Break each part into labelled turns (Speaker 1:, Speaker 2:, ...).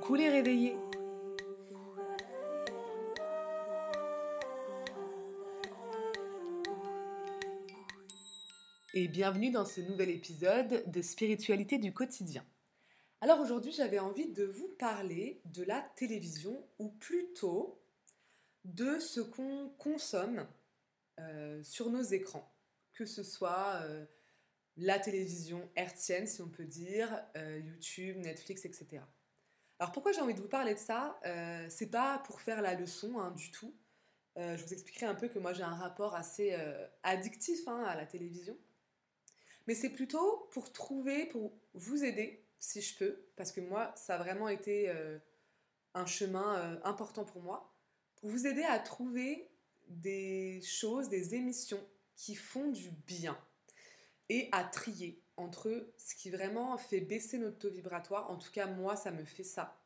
Speaker 1: Coucou les Et bienvenue dans ce nouvel épisode de Spiritualité du quotidien. Alors aujourd'hui j'avais envie de vous parler de la télévision, ou plutôt de ce qu'on consomme euh, sur nos écrans, que ce soit euh, la télévision hertzienne, si on peut dire, euh, YouTube, Netflix, etc. Alors pourquoi j'ai envie de vous parler de ça? C'est pas pour faire la leçon hein, du tout. je vous expliquerai un peu que moi j'ai un rapport assez addictif hein, à la télévision. Mais c'est plutôt pour trouver, pour vous aider, si je peux, parce que moi ça a vraiment été un chemin important pour moi, pour vous aider à trouver des choses, des émissions qui font du bien et à trier entre ce qui vraiment fait baisser notre taux vibratoire. En tout cas, moi, ça me fait ça.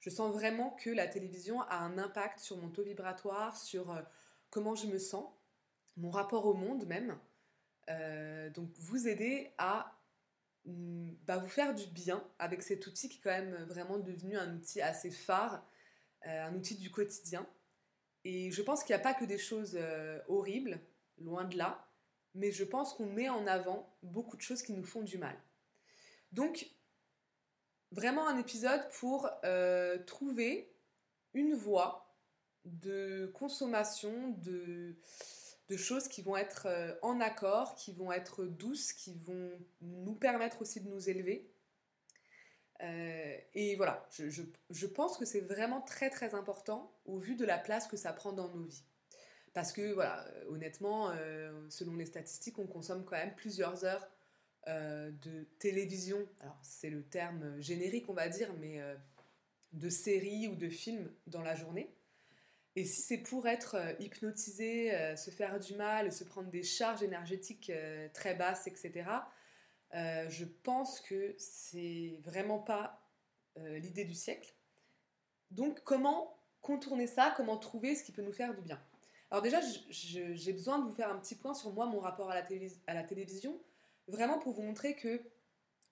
Speaker 1: Je sens vraiment que la télévision a un impact sur mon taux vibratoire, sur euh, comment je me sens, mon rapport au monde même. Euh, donc, vous aider à mm, bah, vous faire du bien avec cet outil qui est quand même vraiment devenu un outil assez phare, euh, un outil du quotidien. Et je pense qu'il n'y a pas que des choses horribles, loin de là, mais je pense qu'on met en avant beaucoup de choses qui nous font du mal. Donc, vraiment un épisode pour euh, trouver une voie de consommation de, choses qui vont être euh, en accord, qui vont être douces, qui vont nous permettre aussi de nous élever euh, et voilà, je, pense que c'est vraiment très très important au vu de la place que ça prend dans nos vies. Parce que voilà, euh, honnêtement, euh, selon les statistiques, on consomme quand même plusieurs heures de télévision. Alors c'est le terme générique on va dire, mais de séries ou de films dans la journée. Et si c'est pour être hypnotisé, se faire du mal, se prendre des charges énergétiques très basses, etc., euh, je pense que c'est vraiment pas euh, l'idée du siècle. Donc, comment contourner ça? Comment trouver ce qui peut nous faire du bien? Alors, déjà, j'ai besoin de vous faire un petit point sur moi, mon rapport à la, télévision, vraiment pour vous montrer que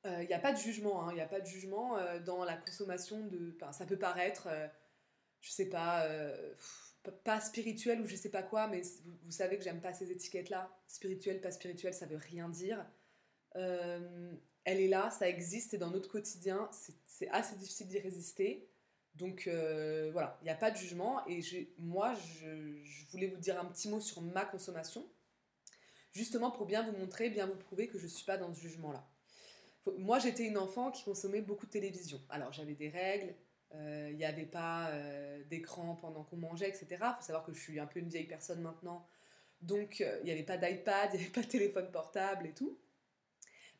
Speaker 1: il euh, n'y a pas de jugement. Il hein. n'y a pas de jugement dans la consommation de. ça peut paraître, je sais pas pas spirituel ou je sais pas quoi, mais vous, vous savez que j'aime pas ces étiquettes-là. Spirituel, pas spirituel, ça veut rien dire. Euh, elle est là, ça existe, et dans notre quotidien, c'est assez difficile d'y résister. Donc euh, voilà, il n'y a pas de jugement. Et moi, je, voulais vous dire un petit mot sur ma consommation, justement pour bien vous montrer, bien vous prouver que je ne suis pas dans ce jugement-là. Moi, j'étais une enfant qui consommait beaucoup de télévision. Alors j'avais des règles, euh, il n'y avait pas d'écran pendant qu'on mangeait, etc. Il faut savoir que je suis un peu une vieille personne maintenant. Donc il n'y avait pas d'iPad, il n'y avait pas de téléphone portable et tout.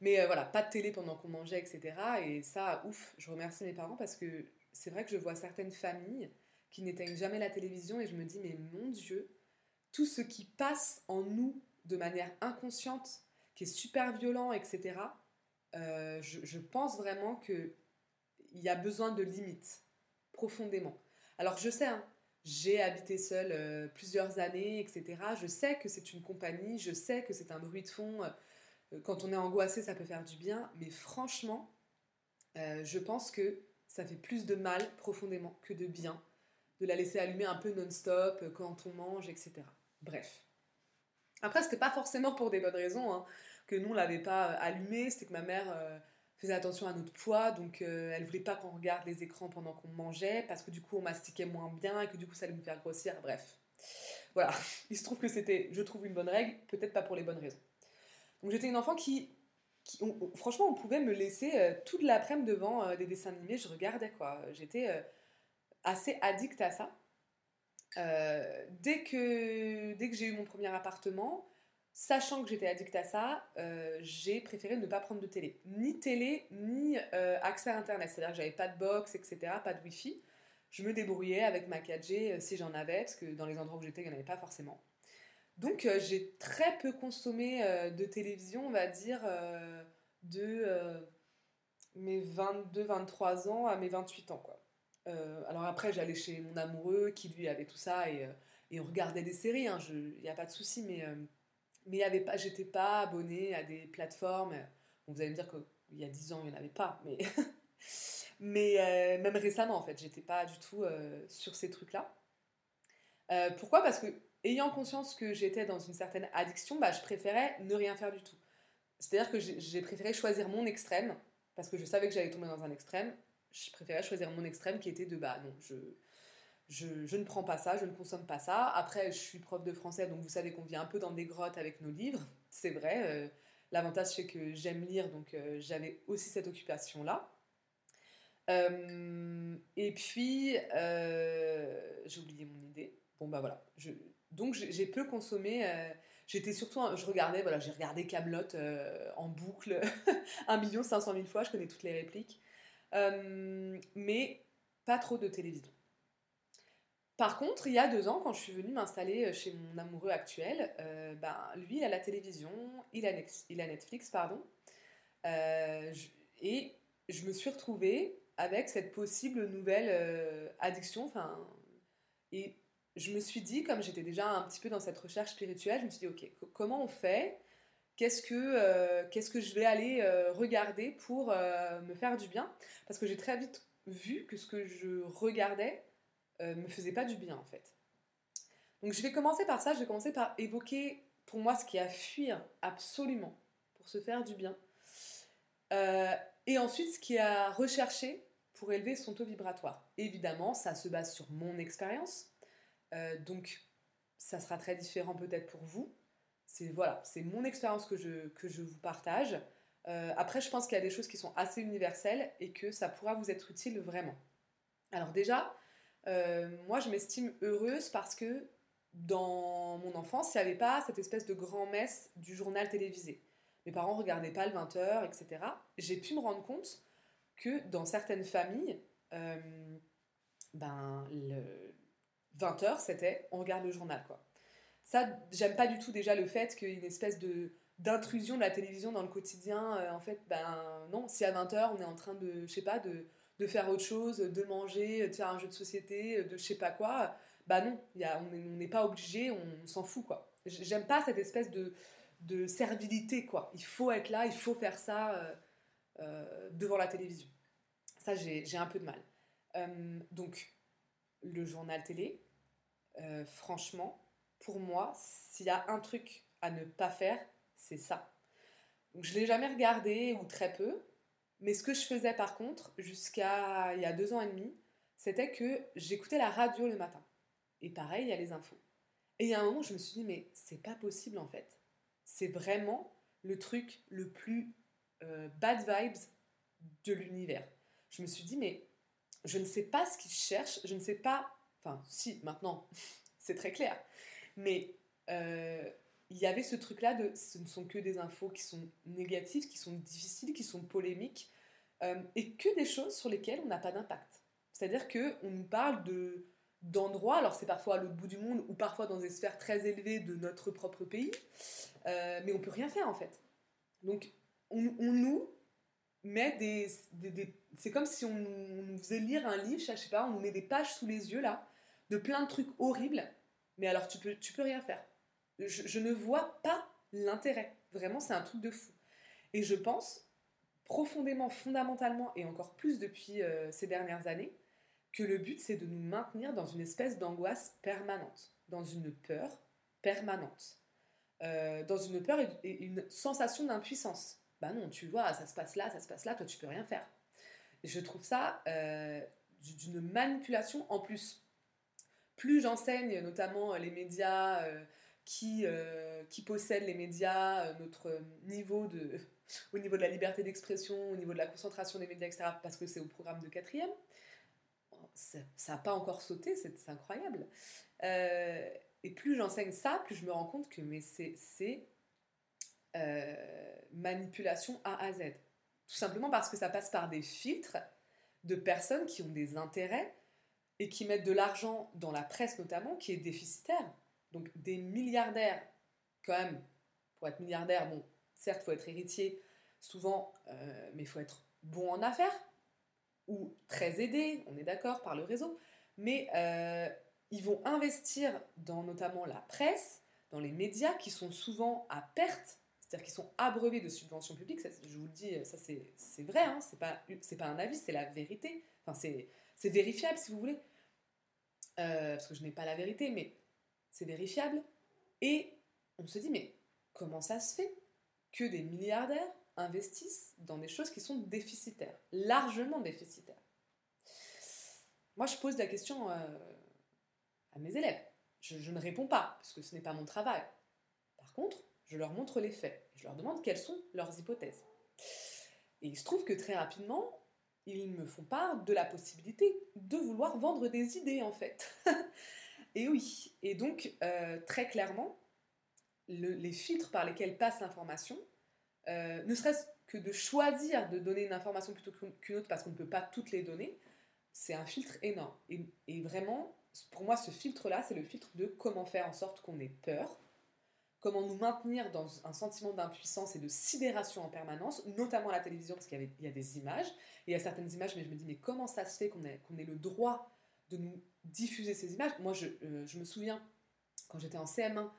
Speaker 1: Mais euh, voilà, pas de télé pendant qu'on mangeait, etc. Et ça, ouf, je remercie mes parents parce que c'est vrai que je vois certaines familles qui n'éteignent jamais la télévision et je me dis, mais mon Dieu, tout ce qui passe en nous de manière inconsciente, qui est super violent, etc., euh, je, pense vraiment qu'il y a besoin de limites, profondément. Alors je sais, hein, j'ai habité seule euh, plusieurs années, etc. Je sais que c'est une compagnie, je sais que c'est un bruit de fond euh, quand on est angoissé, ça peut faire du bien, mais franchement, je pense que ça fait plus de mal profondément que de bien de la laisser allumer un peu non-stop euh, quand on mange, etc. Bref. Après, c'était pas forcément pour des bonnes raisons hein, que nous on l'avait pas allumée, c'était que ma mère faisait attention à notre poids, donc elle voulait pas qu'on regarde les écrans pendant qu'on mangeait, parce que du coup on mastiquait moins bien et que du coup ça allait nous faire grossir, bref. Voilà, il se trouve que c'était, je trouve, une bonne règle, peut-être pas pour les bonnes raisons. Donc j'étais une enfant qui, franchement, on pouvait me laisser euh, toute l'après-midi devant euh, des dessins animés, je regardais quoi. J'étais euh, assez addict à ça. dès que, dès que j'ai eu mon premier appartement, sachant que j'étais addict à ça, j'ai préféré ne pas prendre de télé. Ni télé, ni accès à Internet. C'est-à-dire que j'avais pas de box, etc., pas de Wi-Fi. Je me débrouillais avec ma 4G si j'en avais, parce que dans les endroits où j'étais, il n'y en avait pas forcément. Donc euh, j'ai très peu consommé euh, de télévision, on va dire, euh, de mes 22-23 ans à mes 28 ans. Alors après, j'allais chez mon amoureux qui lui avait tout ça et, on regardait des séries, il hein, n'y a pas de souci, mais, mais j'étais pas abonnée à des plateformes. vous allez me dire qu'il y a 10 ans, il n'y en avait pas, mais Mais même récemment, en fait, j'étais pas du tout sur ces trucs-là. Pourquoi? Parce que, ayant conscience que j'étais dans une certaine addiction, bah, je préférais ne rien faire du tout. C'est-à-dire que j'ai préféré choisir mon extrême, parce que je savais que j'allais tomber dans un extrême. Je préférais choisir mon extrême qui était de bah non, je, je, ne prends pas ça, je ne consomme pas ça. Après, je suis prof de français, donc vous savez qu'on vit un peu dans des grottes avec nos livres, c'est vrai. L'avantage, c'est que j'aime lire, donc j'avais aussi cette occupation-là. Euh, et puis, euh, j'ai oublié mon idée. Bon, bah voilà. Donc, j'ai peu consommé. Euh, j'étais surtout. Je regardais, voilà, j'ai regardé Camelot en boucle 1 500 000 fois. Je connais toutes les répliques. mais pas trop de télévision. Par contre, il y a deux ans, quand je suis venue m'installer chez mon amoureux actuel, ben, lui, a la télévision, il a, Netflix, pardon. et je me suis retrouvée avec cette possible nouvelle euh, addiction. Et je me suis dit, comme j'étais déjà un petit peu dans cette recherche spirituelle, je me suis dit, ok, comment on fait? Qu'est-ce que, euh, qu'est-ce que je vais aller euh, regarder pour me faire du bien? Parce que j'ai très vite vu que ce que je regardais me faisait pas du bien en fait. Donc je vais commencer par ça, je vais commencer par évoquer pour moi ce qui à fuir absolument pour se faire du bien. et ensuite ce qui est à rechercher pour élever son taux vibratoire. Évidemment, ça se base sur mon expérience, euh, donc ça sera très différent peut-être pour vous. C'est voilà, c'est mon expérience que je, que je vous partage. Euh, après, je pense qu'il y a des choses qui sont assez universelles et que ça pourra vous être utile vraiment. Alors déjà, euh, moi je m'estime heureuse parce que dans mon enfance, il n'y avait pas cette espèce de grand-messe du journal télévisé. Mes parents ne regardaient pas le 20h, etc. J'ai pu me rendre compte que dans certaines familles, ben, le 20h, c'était on regarde le journal. quoi. Ça, j'aime pas du tout déjà le fait qu'il y ait une espèce de d'intrusion de la télévision dans le quotidien. Euh, en fait, ben non, si à 20h on est en train de, je sais pas, de, de, faire autre chose, de manger, de faire un jeu de société, de je sais pas quoi, bah non, y a, on n'est pas obligé, on, s'en fout quoi. J'aime pas cette espèce de, de servilité quoi. Il faut être là, il faut faire ça. Euh, euh, devant la télévision. Ça, j'ai un peu de mal. Donc, le journal télé, euh, franchement, pour moi, s'il y a un truc à ne pas faire, c'est ça. Donc, je l'ai jamais regardé, ou très peu, mais ce que je faisais par contre, jusqu'à il y a deux ans et demi, c'était que j'écoutais la radio le matin. Et pareil, il y a les infos. Et il y a un moment, je me suis dit, mais c'est pas possible en fait. C'est vraiment le truc le plus euh, bad vibes de l'univers. Je me suis dit, mais je ne sais pas ce qu'ils cherchent, je ne sais pas. Enfin, si, maintenant, c'est très clair. Mais euh, il y avait ce truc-là de ce ne sont que des infos qui sont négatives, qui sont difficiles, qui sont polémiques, euh, et que des choses sur lesquelles on n'a pas d'impact. C'est-à-dire qu'on nous parle de d'endroits, alors c'est parfois à l'autre bout du monde ou parfois dans des sphères très élevées de notre propre pays, mais on peut rien faire en fait. Donc on, nous met des, c'est comme si on, nous faisait lire un livre, je sais pas, on nous met des pages sous les yeux là, de plein de trucs horribles, mais alors tu peux, tu peux rien faire. Je, ne vois pas l'intérêt. Vraiment, c'est un truc de fou. Et je pense profondément, fondamentalement, et encore plus depuis euh, ces dernières années, que le but c'est de nous maintenir dans une espèce d'angoisse permanente, dans une peur permanente, euh, dans une peur et une sensation d'impuissance. Bah non, tu vois, ça se passe là, ça se passe là, toi tu peux rien faire. Je trouve ça euh, d'une manipulation en plus. Plus j'enseigne notamment les médias euh, qui, euh, qui possèdent les médias, notre niveau de, au niveau de la liberté d'expression, au niveau de la concentration des médias, etc., parce que c'est au programme de quatrième, ça n'a pas encore sauté, c'est incroyable. et plus j'enseigne ça, plus je me rends compte que c'est euh, manipulation A à Z. Tout simplement parce que ça passe par des filtres de personnes qui ont des intérêts et qui mettent de l'argent dans la presse notamment, qui est déficitaire. Donc des milliardaires, quand même, pour être milliardaire, bon, certes, faut être héritier, souvent, euh, mais il faut être bon en affaires, ou très aidé, on est d'accord, par le réseau, mais euh, ils vont investir dans notamment la presse, dans les médias, qui sont souvent à perte c'est-à-dire qu'ils sont abreuvés de subventions publiques, je vous le dis, ça c'est vrai, hein, c'est pas, pas un avis, c'est la vérité, enfin c'est vérifiable si vous voulez, euh, parce que je n'ai pas la vérité, mais c'est vérifiable, et on se dit, mais comment ça se fait que des milliardaires investissent dans des choses qui sont déficitaires, largement déficitaires? Moi, je pose la question euh, à mes élèves. Je, ne réponds pas, parce que ce n'est pas mon travail. Par contre, je leur montre les faits. Je leur demande quelles sont leurs hypothèses. Et il se trouve que très rapidement, ils me font part de la possibilité de vouloir vendre des idées, en fait. et oui. Et donc, euh, très clairement, les filtres par lesquels passe l'information, euh, ne serait-ce que de choisir de donner une information plutôt qu'une autre parce qu'on ne peut pas toutes les donner, c'est un filtre énorme. Et, vraiment, pour moi, ce filtre-là, c'est le filtre de comment faire en sorte qu'on ait peur, comment nous maintenir dans un sentiment d'impuissance et de sidération en permanence, notamment à la télévision, parce qu'il y, a des images, il y a certaines images, mais je me dis, mais comment ça se fait qu'on ait, ait le droit de nous diffuser ces images? Moi, je, euh, je me souviens, quand j'étais en CM1,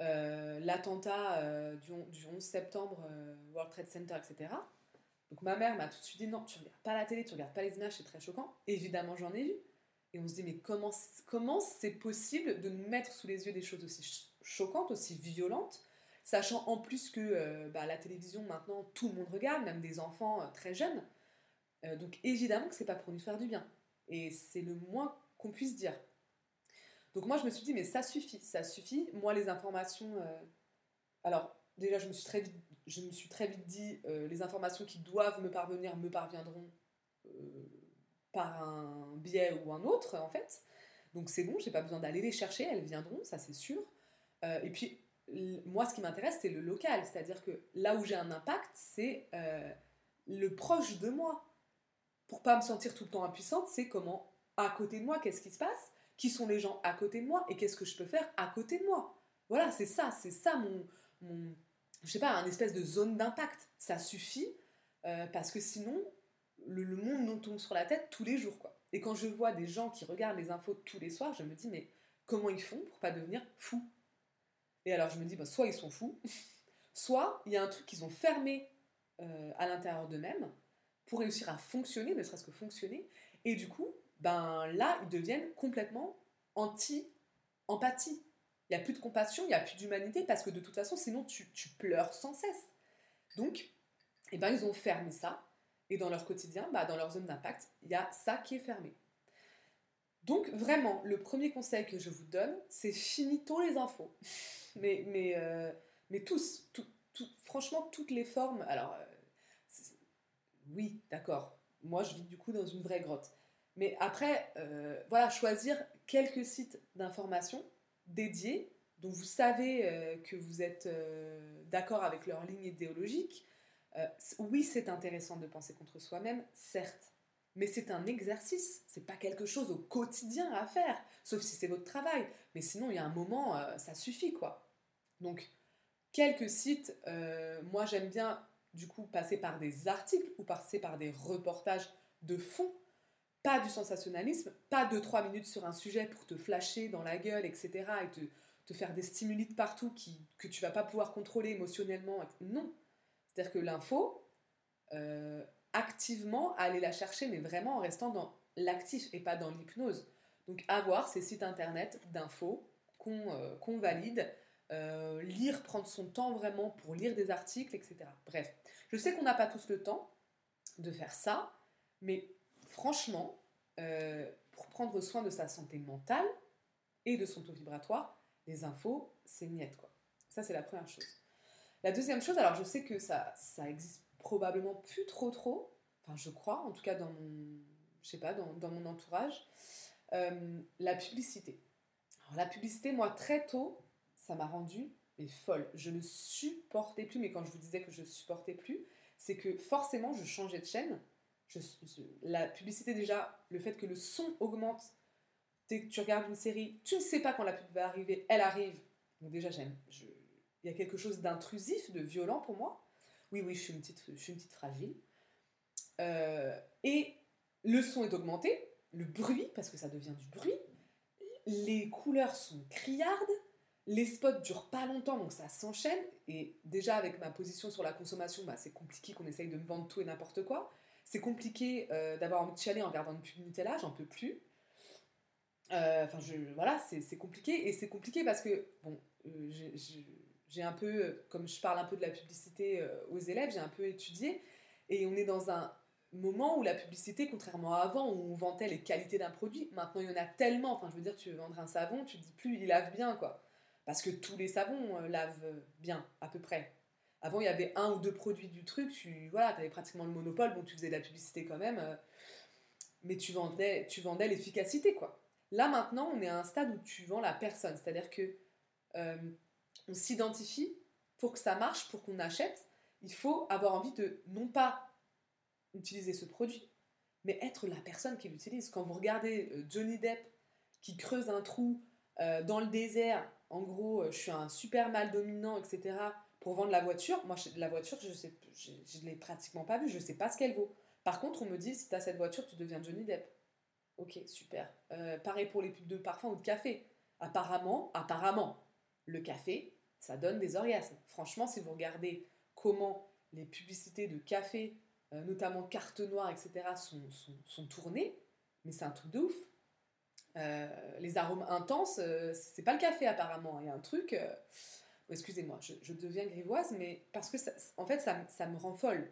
Speaker 1: euh, l'attentat euh, du, 11 septembre, World Trade Center, etc. Donc ma mère m'a tout de suite dit non, tu regardes pas la télé, tu regardes pas les images, c'est très choquant. Évidemment, j'en ai vu. Et on se dit mais comment comment c'est possible de nous mettre sous les yeux des choses aussi choquantes, aussi violentes, sachant en plus que bah, la télévision maintenant tout le monde regarde, même des enfants très jeunes. donc évidemment que c'est pas pour nous faire du bien. Et c'est le moins qu'on puisse dire. Donc moi, je me suis dit, mais ça suffit, ça suffit. Moi, les informations... Euh, alors, déjà, je me suis très vite, je me suis très vite dit, euh, les informations qui doivent me parvenir me parviendront euh, par un biais ou un autre, en fait. Donc c'est bon, j'ai pas besoin d'aller les chercher, elles viendront, ça c'est sûr. Et puis, moi, ce qui m'intéresse, c'est le local. C'est-à-dire que là où j'ai un impact, c'est le proche de moi. Pour pas me sentir tout le temps impuissante, c'est comment, à côté de moi, qu'est-ce qui se passe? Qui sont les gens à côté de moi et qu'est-ce que je peux faire à côté de moi? Voilà, c'est ça, c'est ça mon, mon, je sais pas, un espèce de zone d'impact. Ça suffit euh, parce que sinon, le, monde nous tombe sur la tête tous les jours, quoi. Et quand je vois des gens qui regardent les infos tous les soirs, je me dis, mais comment ils font pour pas devenir fous? Et alors je me dis, bah, soit ils sont fous, soit il y a un truc qu'ils ont fermé euh, à l'intérieur d'eux-mêmes pour réussir à fonctionner, ne serait-ce que fonctionner, et du coup, ben là, ils deviennent complètement anti-empathie. Il n'y a plus de compassion, il n'y a plus d'humanité, parce que de toute façon, sinon, tu, pleures sans cesse. Donc, eh ben, ils ont fermé ça, et dans leur quotidien, bah, dans leur zone d'impact, il y a ça qui est fermé. Donc, vraiment, le premier conseil que je vous donne, c'est finito les infos. mais, mais, euh, mais tous, franchement, toutes les formes. Alors, euh, oui, d'accord. Moi, je vis du coup dans une vraie grotte. Mais après, euh, voilà, choisir quelques sites d'information dédiés dont vous savez que vous êtes d'accord avec leur ligne idéologique. oui, c'est intéressant de penser contre soi-même, certes, mais c'est un exercice, c'est pas quelque chose au quotidien à faire, sauf si c'est votre travail. Mais sinon, il y a un moment, ça suffit, quoi. Donc, quelques sites, moi j'aime bien du coup passer par des articles ou passer par des reportages de fond pas du sensationnalisme, pas de trois minutes sur un sujet pour te flasher dans la gueule, etc. et te, te faire des stimuli de partout qui, que tu vas pas pouvoir contrôler émotionnellement. Non. C'est-à-dire que l'info, euh, activement, aller la chercher, mais vraiment en restant dans l'actif et pas dans l'hypnose. Donc avoir ces sites internet d'infos qu'on euh, valide, euh, lire, prendre son temps vraiment pour lire des articles, etc. Bref, je sais qu'on n'a pas tous le temps de faire ça, mais franchement, euh, pour prendre soin de sa santé mentale et de son taux vibratoire, les infos, c'est niette, quoi. Ça, c'est la première chose. La deuxième chose, alors je sais que ça, ça existe probablement plus trop trop, enfin je crois, en tout cas dans mon, je sais pas, dans, mon entourage, euh, la publicité. Alors la publicité, moi, très tôt, ça m'a rendu mais folle. Je ne supportais plus, mais quand je vous disais que je supportais plus, c'est que forcément je changeais de chaîne la publicité déjà, le fait que le son augmente, tu regardes une série, tu ne sais pas quand la pub va arriver, elle arrive. Donc déjà, j'aime. Il y a quelque chose d'intrusif, de violent pour moi. Oui, oui, je suis une petite, fragile. Euh, et le son est augmenté, le bruit, parce que ça devient du bruit. Les couleurs sont criardes, les spots durent pas longtemps, donc ça s'enchaîne. Et déjà, avec ma position sur la consommation, bah, c'est compliqué qu'on essaye de me vendre tout et n'importe quoi. C'est compliqué euh, d'avoir envie de chialer en regardant une pub Nutella, j'en peux plus. Euh, enfin, je, voilà, c'est compliqué. Et c'est compliqué parce que, bon, euh, j'ai un peu, comme je parle un peu de la publicité aux élèves, j'ai un peu étudié. Et on est dans un moment où la publicité, contrairement à avant, où on vantait les qualités d'un produit, maintenant il y en a tellement. Enfin, je veux dire, tu veux vendre un savon, tu te dis plus, il lave bien, quoi. Parce que tous les savons euh, lavent bien, à peu près. Avant, il y avait un ou deux produits du truc, tu voilà, avais pratiquement le monopole, bon, tu faisais de la publicité quand même, euh, mais tu vendais, tu vendais l'efficacité, quoi. Là, maintenant, on est à un stade où tu vends la personne, c'est-à-dire que euh, on s'identifie pour que ça marche, pour qu'on achète, il faut avoir envie de non pas utiliser ce produit, mais être la personne qui l'utilise. Quand vous regardez Johnny Depp qui creuse un trou dans le désert en gros, euh, je suis un super mal dominant, etc. Pour vendre la voiture, moi, la voiture, je ne l'ai pratiquement pas vue, je ne sais pas ce qu'elle vaut. Par contre, on me dit, si tu as cette voiture, tu deviens Johnny Depp. Ok, super. Euh, pareil pour les pubs de parfum ou de café. Apparemment, apparemment, le café, ça donne des orgasmes. Franchement, si vous regardez comment les publicités de café, euh, notamment carte noire, etc., sont, sont, sont tournées, mais c'est un truc de ouf. Euh, les arômes intenses, euh, c'est pas le café apparemment. Il y a un truc. Euh, excusez-moi, je, deviens grivoise, mais parce que en fait, ça, me rend folle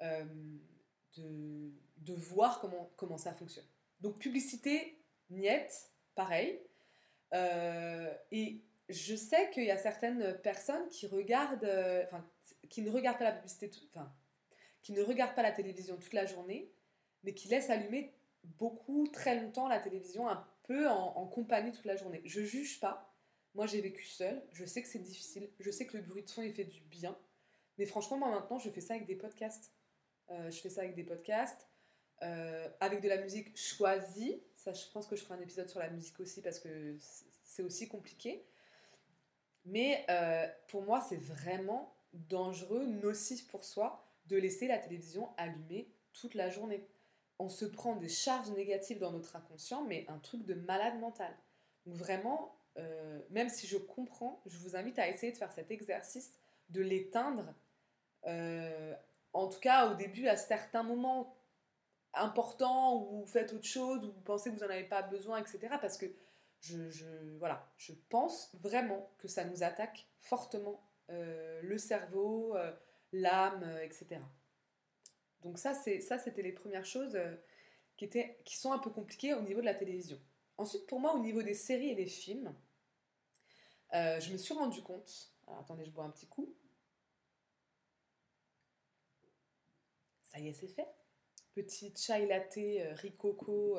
Speaker 1: de, de, voir comment, comment ça fonctionne. Donc, publicité, niette, pareil. et je sais qu'il y a certaines personnes qui regardent, enfin, qui ne regardent pas la publicité, enfin, qui ne regardent pas la télévision toute la journée, mais qui laissent allumer beaucoup, très longtemps la télévision, un peu en, compagnie toute la journée. Je juge pas. Moi, j'ai vécu seule. Je sais que c'est difficile. Je sais que le bruit de son, il fait du bien. Mais franchement, moi, maintenant, je fais ça avec des podcasts. Euh, je fais ça avec des podcasts. Euh, avec de la musique choisie. Ça, je pense que je ferai un épisode sur la musique aussi parce que c'est aussi compliqué. Mais euh, pour moi, c'est vraiment dangereux, nocif pour soi, de laisser la télévision allumée toute la journée on se prend des charges négatives dans notre inconscient, mais un truc de malade mental. Donc vraiment, euh, même si je comprends, je vous invite à essayer de faire cet exercice, de l'éteindre, euh, en tout cas au début, à certains moments importants où vous faites autre chose, où vous pensez que vous n'en avez pas besoin, etc. Parce que je, pense vraiment que ça nous attaque fortement euh, le cerveau, l'âme, etc. Donc ça, c'est ça, c'était les premières choses euh, qui, sont un peu compliquées au niveau de la télévision. Ensuite, pour moi, au niveau des séries et des films, euh, je me suis rendu compte. Attendez, je bois un petit coup. Ça y est, c'est fait. Petit chai latte euh, ricoco,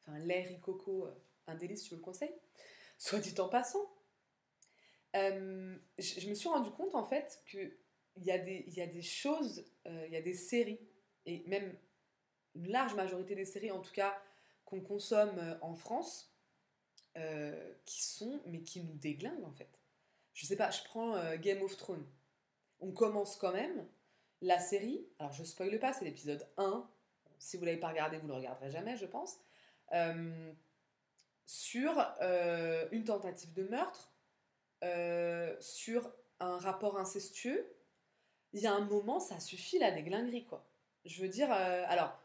Speaker 1: enfin lait ricoco, un je vous le conseille. Soit dit en passant. je me suis rendu compte en fait que il y, a des, y a des choses, euh, il y a des séries, et même une large majorité des séries, en tout cas, qu'on consomme euh, en France, euh, qui sont, mais qui nous déglinguent en fait. Je sais pas, je prends Game of Thrones. On commence quand même la série, alors je spoile pas, c'est l'épisode 1. Si vous l'avez pas regardé, vous le regarderez jamais, je pense. Sur une tentative de meurtre, sur un rapport incestueux, il y a un moment, ça suffit la déglinguerie, quoi. Je veux dire, euh, alors,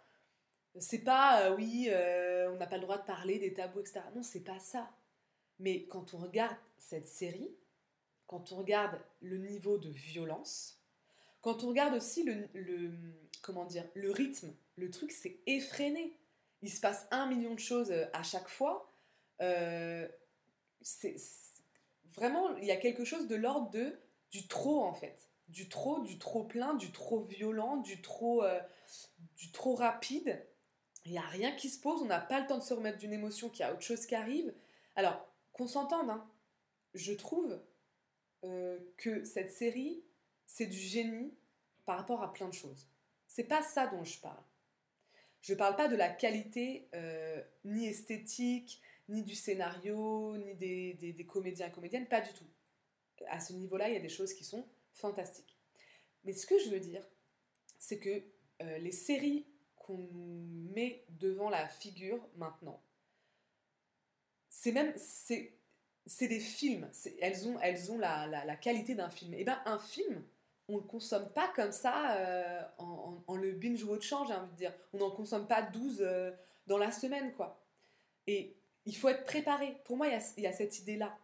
Speaker 1: c'est pas, euh, oui, euh, on n'a pas le droit de parler des tabous, etc. Non, c'est pas ça. Mais quand on regarde cette série, quand on regarde le niveau de violence, quand on regarde aussi le comment dire, le rythme, le truc, c'est effréné. Il se passe un million de choses à chaque fois. C'est vraiment, il y a quelque chose de l'ordre de du trop en fait du trop, du trop plein, du trop violent, du trop, euh, du trop rapide. Il n'y a rien qui se pose, on n'a pas le temps de se remettre d'une émotion, qu'il y a autre chose qui arrive. Alors, qu'on s'entende, hein, je trouve euh, que cette série, c'est du génie par rapport à plein de choses. C'est pas ça dont je parle. Je parle pas de la qualité euh, ni esthétique, ni du scénario, ni des, des, comédiens et comédiennes, pas du tout. À ce niveau-là, il y a des choses qui sont fantastique. Mais ce que je veux dire, c'est que euh, les séries qu'on met devant la figure maintenant, c'est même, c'est, des films, elles ont, elles ont la, la, qualité d'un film. Et eh bien un film, on ne le consomme pas comme ça euh, en, le binge-watchant, j'ai envie de dire. On n'en consomme pas 12 euh, dans la semaine, quoi. Et il faut être préparé. Pour moi, il y a, cette idée-là.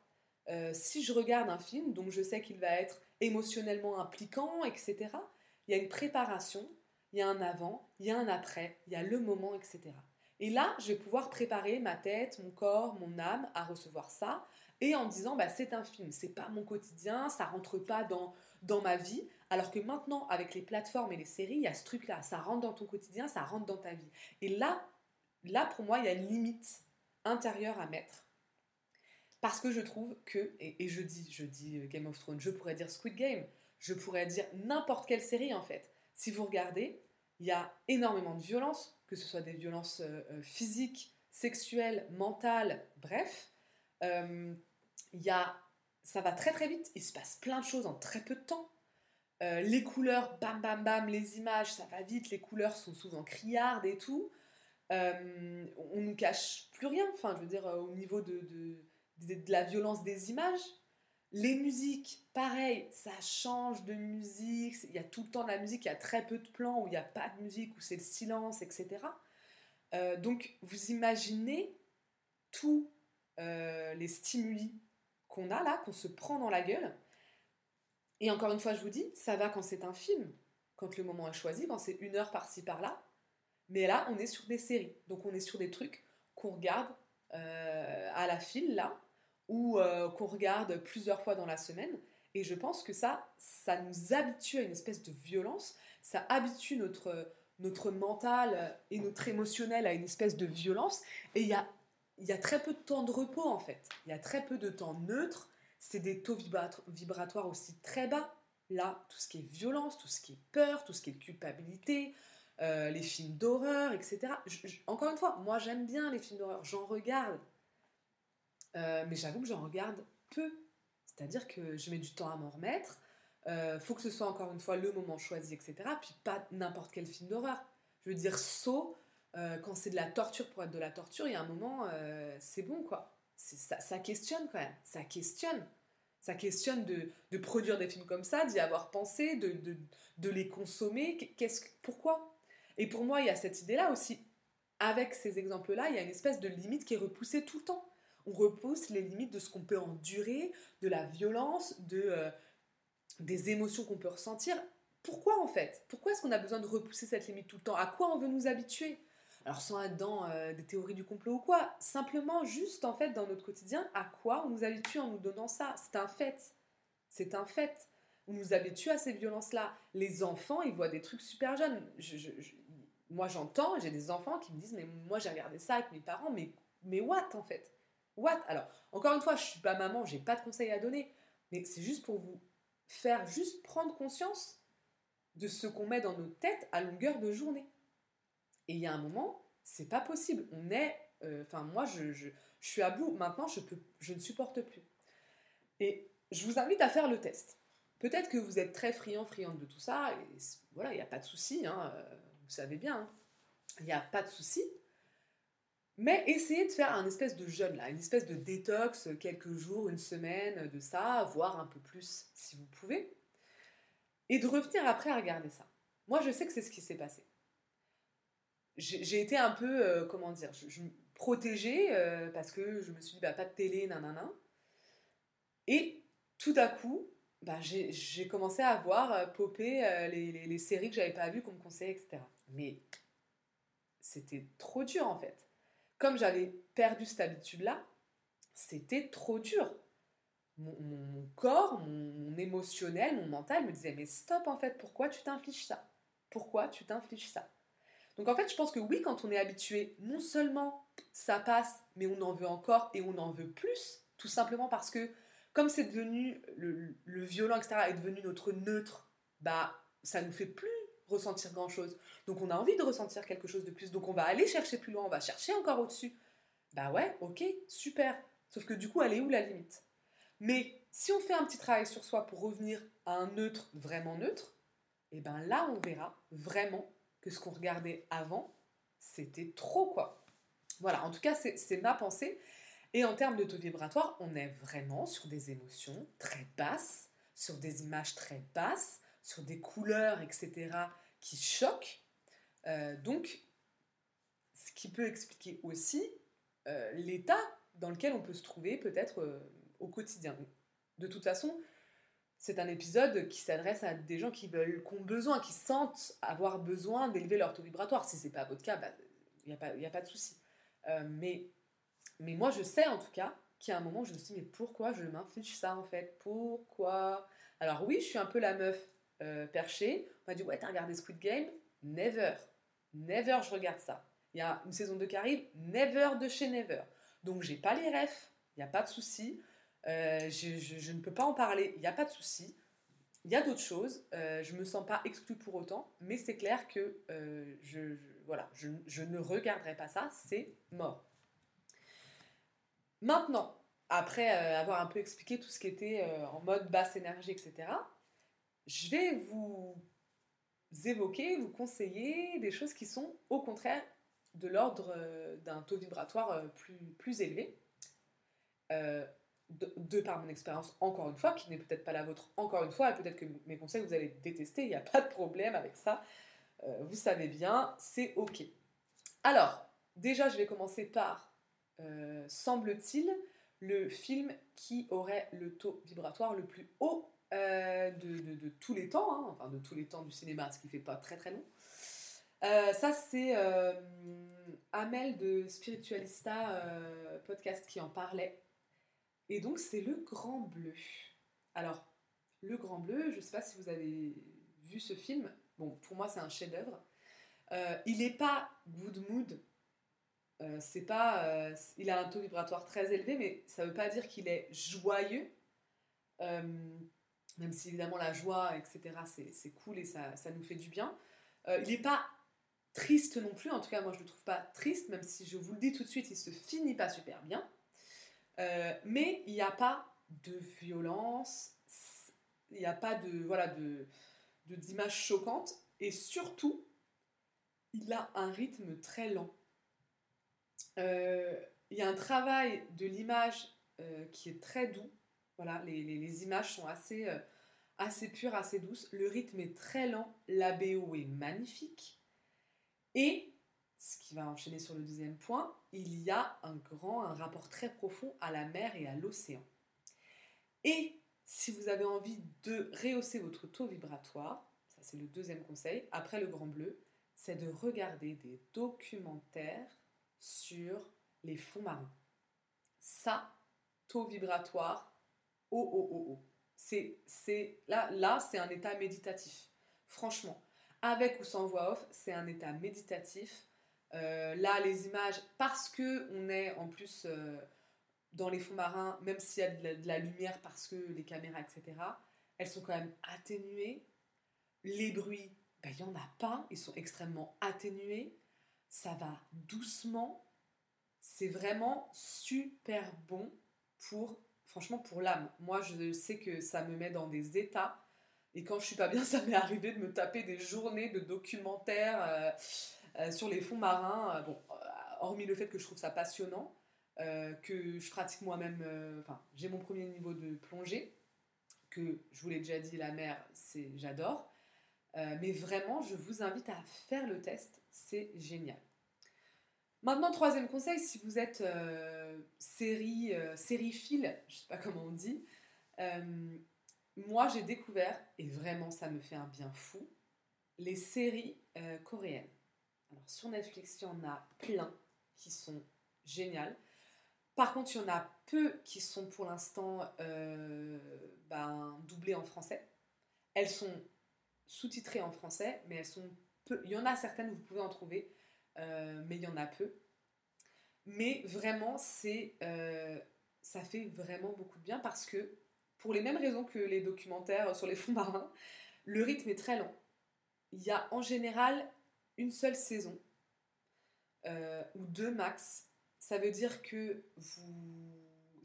Speaker 1: Euh, si je regarde un film, donc je sais qu'il va être émotionnellement impliquant, etc., il y a une préparation, il y a un avant, il y a un après, il y a le moment, etc. Et là, je vais pouvoir préparer ma tête, mon corps, mon âme à recevoir ça, et en disant bah, c'est un film, c'est pas mon quotidien, ça rentre pas dans, dans ma vie. Alors que maintenant, avec les plateformes et les séries, il y a ce truc-là, ça rentre dans ton quotidien, ça rentre dans ta vie. Et là, là pour moi, il y a une limite intérieure à mettre. Parce que je trouve que, et, je dis, je dis euh, Game of Thrones, je pourrais dire Squid Game, je pourrais dire n'importe quelle série en fait. Si vous regardez, il y a énormément de violence, que ce soit des violences euh, euh, physiques, sexuelles, mentales, bref. Il y a, ça va très très vite, il se passe plein de choses en très peu de temps. Euh, les couleurs, bam bam bam, les images, ça va vite, les couleurs sont souvent criardes et tout. Euh, on ne cache plus rien, enfin je veux dire, euh, au niveau de, la violence des images. Les musiques, pareil, ça change de musique, il y a tout le temps de la musique, il y a très peu de plans où il n'y a pas de musique, où c'est le silence, etc. donc vous imaginez tous les stimuli qu'on a là, qu'on se prend dans la gueule. Et encore une fois, je vous dis, ça va quand c'est un film, quand le moment est choisi, quand c'est une heure par-ci par-là. Mais là, on est sur des séries. Donc on est sur des trucs qu'on regarde euh, à la file, là, ou euh, qu'on regarde plusieurs fois dans la semaine. Et je pense que ça, ça nous habitue à une espèce de violence. Ça habitue notre, notre mental et notre émotionnel à une espèce de violence. Et il y a y a très peu de temps de repos en fait. Il y a très peu de temps neutre. C'est des taux vibratoires aussi très bas. Là, tout ce qui est violence, tout ce qui est peur, tout ce qui est culpabilité, euh, les films d'horreur, etc. encore une fois, moi j'aime bien les films d'horreur, j'en regarde. Euh, mais j'avoue que j'en regarde peu. C'est-à-dire que je mets du temps à m'en remettre. Euh, faut que ce soit encore une fois le moment choisi, etc. Puis pas n'importe quel film d'horreur. Je veux dire, saut, euh, quand c'est de la torture pour être de la torture, il y a un moment, c'est bon quoi. Ça, ça, questionne quand même, ça questionne. Ça questionne de, de produire des films comme ça, d'y avoir pensé, de les consommer. Qu'est-ce, pourquoi? Et pour moi, il y a cette idée-là aussi. Avec ces exemples-là, il y a une espèce de limite qui est repoussée tout le temps. On repousse les limites de ce qu'on peut endurer, de la violence, de, euh, des émotions qu'on peut ressentir. Pourquoi en fait? Pourquoi est-ce qu'on a besoin de repousser cette limite tout le temps? À quoi on veut nous habituer? Alors sans être dans euh, des théories du complot ou quoi, simplement juste en fait dans notre quotidien, à quoi on nous habitue en nous donnant ça? C'est un fait. C'est un fait. On nous habitue à ces violences-là. Les enfants, ils voient des trucs super jeunes. Moi j'entends, j'ai des enfants qui me disent mais moi j'ai regardé ça avec mes parents, mais, mais what en fait? What? Alors, encore une fois, je suis pas maman, j'ai pas de conseils à donner, mais c'est juste pour vous faire juste prendre conscience de ce qu'on met dans nos têtes à longueur de journée. Et il y a un moment, c'est pas possible. On est. Euh, enfin, moi, je, je, suis à bout. Maintenant, je, peux, je ne supporte plus. Et je vous invite à faire le test. Peut-être que vous êtes très friand, friande de tout ça. Et voilà, il n'y a pas de souci. Hein, euh, savez bien. Hein. Il n'y a pas de souci. Mais essayez de faire un espèce de jeûne, là, une espèce de détox, quelques jours, une semaine de ça, voire un peu plus si vous pouvez. Et de revenir après à regarder ça. Moi, je sais que c'est ce qui s'est passé j'ai été un peu, euh, comment dire, je, protégée euh, parce que je me suis dit, bah, pas de télé, nanana. Et tout à coup, bah, j'ai commencé à voir euh, popper les, les, les, séries que j'avais pas vues, qu'on me conseillait, etc. Mais c'était trop dur en fait. Comme j'avais perdu cette habitude-là, c'était trop dur. Mon, corps, mon, émotionnel, mon mental me disait mais stop en fait, pourquoi tu t'infliges ça? Pourquoi tu t'infliges ça? Donc en fait, je pense que oui, quand on est habitué, non seulement ça passe, mais on en veut encore et on en veut plus, tout simplement parce que comme c'est devenu le, violent, etc., est devenu notre neutre, bah ça nous fait plus ressentir grand chose. Donc on a envie de ressentir quelque chose de plus. Donc on va aller chercher plus loin, on va chercher encore au-dessus. Bah ouais, ok, super. Sauf que du coup, elle est où la limite? Mais si on fait un petit travail sur soi pour revenir à un neutre vraiment neutre, et eh ben là on verra vraiment que ce qu'on regardait avant, c'était trop quoi. Voilà, en tout cas, c'est ma pensée. Et en termes de taux vibratoire, on est vraiment sur des émotions très basses, sur des images très basses, sur des couleurs, etc., qui choquent. Euh, donc, ce qui peut expliquer aussi euh, l'état dans lequel on peut se trouver peut-être euh, au quotidien. De toute façon, c'est un épisode qui s'adresse à des gens qui veulent, qui ont besoin, qui sentent avoir besoin d'élever leur taux vibratoire. Si c'est pas votre cas, il bah, n'y a, a pas de souci. mais, mais moi, je sais en tout cas qu'il y a un moment où je me suis dit, mais pourquoi je m'inflige ça en fait? Pourquoi? Alors oui, je suis un peu la meuf euh, perché, on m'a dit Ouais, t'as regardé Squid Game? Never. Never, je regarde ça. Il y a une saison 2 qui Never de chez Never. Donc, j'ai pas les refs, il n'y a pas de souci. Euh, je, ne peux pas en parler, il n'y a pas de souci. Il y a d'autres choses, euh, je me sens pas exclue pour autant, mais c'est clair que je, je, ne regarderai pas ça, c'est mort. Maintenant, après avoir un peu expliqué tout ce qui était en mode basse énergie, etc., je vais vous évoquer, vous conseiller des choses qui sont au contraire de l'ordre euh, d'un taux vibratoire euh, plus, plus élevé. Euh, de, par mon expérience, encore une fois, qui n'est peut-être pas la vôtre, encore une fois, et peut-être que mes conseils vous allez détester, il n'y a pas de problème avec ça. vous savez bien, c'est OK. Alors, déjà, je vais commencer par, semble-t-il, le film qui aurait le taux vibratoire le plus haut euh, de, tous les temps, hein, enfin de tous les temps du cinéma, ce qui fait pas très très long. Euh, ça, c'est euh, Amel de Spiritualista podcast qui en parlait. Et donc, c'est le Grand Bleu. Alors, le Grand Bleu, je ne sais pas si vous avez vu ce film. Bon, pour moi, c'est un chef-d'œuvre. il n'est pas good mood. c'est pas, il a un taux vibratoire très élevé, mais ça ne veut pas dire qu'il est joyeux même si évidemment la joie, etc., c'est cool et ça, nous fait du bien. Euh, il n'est pas triste non plus, en tout cas moi je ne le trouve pas triste, même si je vous le dis tout de suite, il se finit pas super bien. Euh, mais il n'y a pas de violence, il n'y a pas de voilà de et surtout il a un rythme très lent. Euh, il y a un travail de l'image qui est très doux voilà, les, images sont assez, euh, assez pures, assez douces. Le rythme est très lent. La BO est magnifique. Et, ce qui va enchaîner sur le deuxième point, il y a un grand, un rapport très profond à la mer et à l'océan. Et si vous avez envie de rehausser votre taux vibratoire, ça c'est le deuxième conseil, après le grand bleu, c'est de regarder des documentaires sur les fonds marins. Ça, taux vibratoire, oh, oh, oh, oh. C'est, c'est, là, là c'est un état méditatif. Franchement, avec ou sans voix off, c'est un état méditatif. Euh, là, les images, parce que on est en plus euh, dans les fonds marins, même s'il y a de la, lumière, parce que les caméras, etc., elles sont quand même atténuées. Les bruits, ben, il n'y en a pas, ils sont extrêmement atténués. Ça va doucement. C'est vraiment super bon pour franchement, pour l'âme. Moi, je sais que ça me met dans des états. Et quand je suis pas bien, ça m'est arrivé de me taper des journées de documentaires euh, euh, sur les fonds marins. Euh, bon, hormis le fait que je trouve ça passionnant, que je pratique moi-même. Enfin, j'ai mon premier niveau de plongée, que je vous l'ai déjà dit, la mer, c'est j'adore. mais vraiment, je vous invite à faire le test. C'est génial. Maintenant, troisième conseil, si vous êtes euh, série, euh, sériephile, je ne sais pas comment on dit, euh, moi j'ai découvert, et vraiment ça me fait un bien fou, les séries coréennes. Alors sur Netflix, il y en a plein qui sont géniales. Par contre, il y en a peu qui sont pour l'instant ben, doublées en français. Elles sont sous-titrées en français, mais elles sont peu. Il y en a certaines, vous pouvez en trouver. Euh, mais il y en a peu. Mais vraiment, c'est, euh, ça fait vraiment beaucoup de bien parce que, pour les mêmes raisons que les documentaires sur les fonds marins, le rythme est très lent. Il y a en général une seule saison, euh, ou deux max. Ça veut dire que vous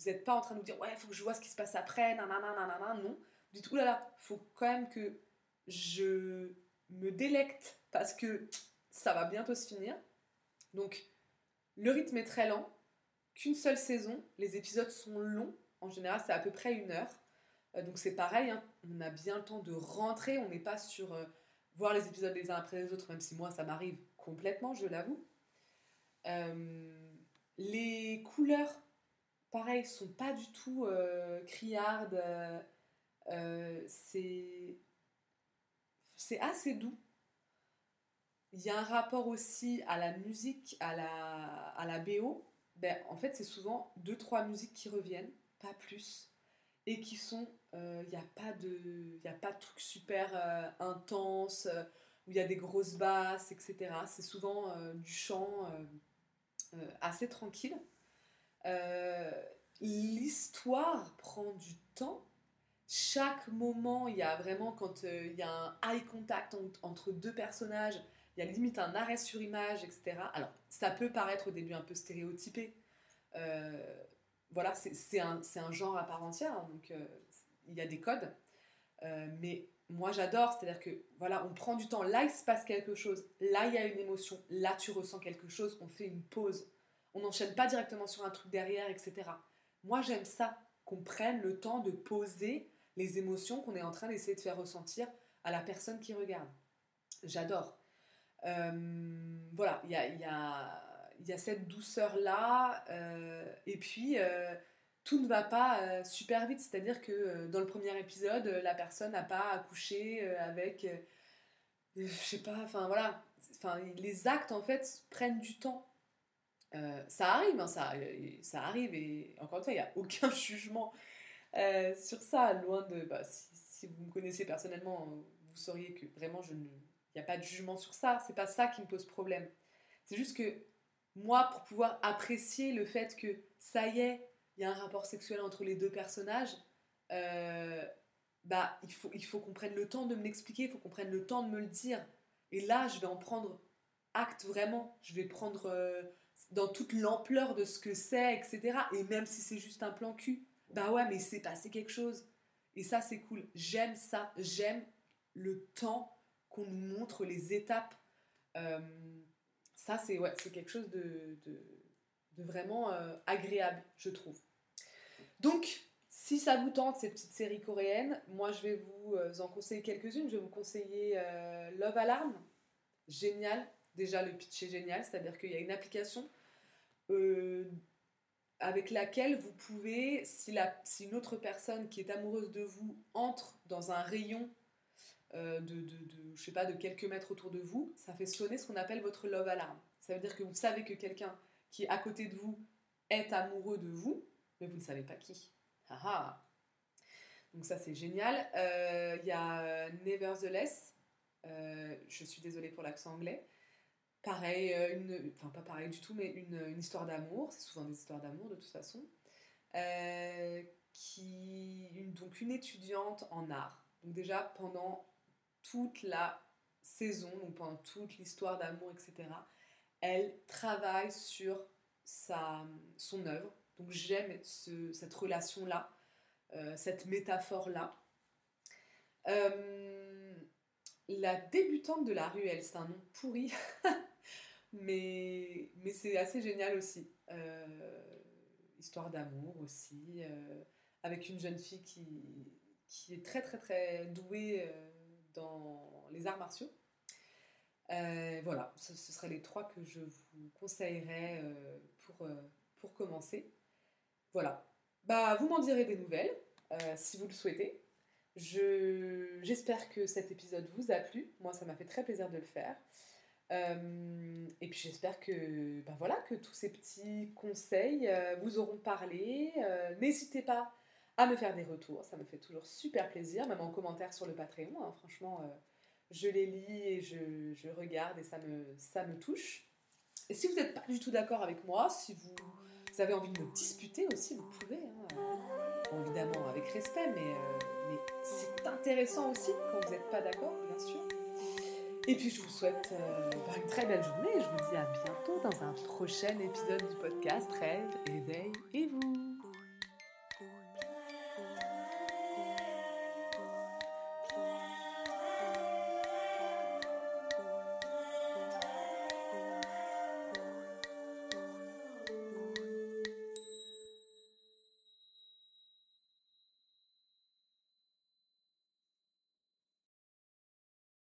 Speaker 1: n'êtes pas en train de vous dire ouais, il faut que je vois ce qui se passe après, nanana, nanana, non. Vous dites oulala, faut quand même que je me délecte parce que ça va bientôt se finir. Donc, le rythme est très lent. qu'une seule saison. Les épisodes sont longs. En général, c'est à peu près une heure. Euh, donc c'est pareil, hein. on a bien le temps de rentrer. On n'est pas sur euh, voir les épisodes les uns après les autres, même si moi ça m'arrive complètement, je l'avoue. les couleurs, pareil, sont pas du tout criardes. c'est assez doux. Il y a un rapport aussi à la musique, à la, à la BO. Ben, en fait, c'est souvent deux, trois musiques qui reviennent, pas plus, et qui sont. Il euh, n'y a, pas de, y a pas de truc super euh, intense, euh, où il y a des grosses basses, etc. C'est souvent du chant assez tranquille. L'histoire prend du temps chaque moment, il y a vraiment, quand il y a un eye contact entre deux personnages, il y a limite un arrêt sur image, etc. Alors, ça peut paraître au début un peu stéréotypé. Euh, voilà, c'est un, genre à part entière, hein, donc euh, il y a des codes. Euh, mais moi, j'adore, c'est-à-dire que voilà, on prend du temps. Là, il se passe quelque chose. Là, il y a une émotion. Là, tu ressens quelque chose. On fait une pause. On n'enchaîne pas directement sur un truc derrière, etc. Moi, j'aime ça, qu'on prenne le temps de poser les émotions qu'on est en train d'essayer de faire ressentir à la personne qui regarde. J'adore. Euh, voilà, il y a, cette douceur-là. Euh, et puis, euh, tout ne va pas super vite. C'est-à-dire que dans le premier épisode, la personne n'a pas accouché avec. je sais pas, enfin voilà. Les actes, en fait, prennent du temps. ça arrive, hein, ça, ça arrive, et encore une fois, il n'y a aucun jugement sur ça, loin de... Bah, si, si, vous me connaissez personnellement, vous sauriez que vraiment, je ne n'y a pas de jugement sur ça, c'est pas ça qui me pose problème. C'est juste que moi, pour pouvoir apprécier le fait que ça y est, il y a un rapport sexuel entre les deux personnages, euh, bah, il faut, il faut qu'on prenne le temps de me l'expliquer, il faut qu'on prenne le temps de me le dire. Et là, je vais en prendre acte vraiment. Je vais prendre euh, dans toute l'ampleur de ce que c'est, etc. Et même si c'est juste un plan cul, bah ouais, mais c'est passé quelque chose. Et ça, c'est cool. J'aime ça. J'aime le temps qu'on nous montre les étapes. Euh, ça, c'est ouais, quelque chose de, vraiment euh, agréable, je trouve. Donc, si ça vous tente, ces petites séries coréennes, moi, je vais vous euh, en conseiller quelques-unes. Je vais vous conseiller Love Alarm. Génial. Déjà, le pitch est génial, c'est-à-dire qu'il y a une application avec laquelle vous pouvez, si, la, si une autre personne qui est amoureuse de vous entre dans un rayon de, de, de, je sais pas, de quelques mètres autour de vous, ça fait sonner ce qu'on appelle votre love alarm. Ça veut dire que vous savez que quelqu'un qui est à côté de vous est amoureux de vous, mais vous ne savez pas qui. Donc ça c'est génial. Euh, il y a Nevertheless, euh, je suis désolée pour l'accent anglais. Pareil, une, enfin pas pareil du tout, mais une, une histoire d'amour, c'est souvent des histoires d'amour de toute façon. qui, une, donc une étudiante en art. Donc déjà pendant toute la saison, donc pendant toute l'histoire d'amour, etc., elle travaille sur sa, son œuvre. Donc j'aime cette relation-là, euh, cette métaphore-là. Euh, la débutante de la ruelle, c'est un nom pourri, mais, mais c'est assez génial aussi. Euh, histoire d'amour aussi, avec une jeune fille qui, qui est très très très douée les arts martiaux. Euh, voilà, ce, seraient les trois que je vous conseillerais euh, pour, euh, pour commencer. Voilà. Bah, vous m'en direz des nouvelles si vous le souhaitez. J'espère que cet épisode vous a plu. Moi, ça m'a fait très plaisir de le faire. et puis j'espère que, bah voilà, que tous ces petits conseils vous auront parlé. N'hésitez pas à me faire des retours. Ça me fait toujours super plaisir, même en commentaire sur le Patreon. Hein. Franchement, euh, je les lis et je, regarde et ça me, touche. Et si vous n'êtes pas du tout d'accord avec moi, si vous, avez envie de me disputer aussi, vous pouvez. Hein. évidemment, avec respect, mais, euh, mais c'est intéressant aussi quand vous n'êtes pas d'accord, bien sûr. Et puis je vous souhaite euh, bah, une très belle journée et je vous dis à bientôt dans un prochain épisode du podcast Rêve, éveil et vous.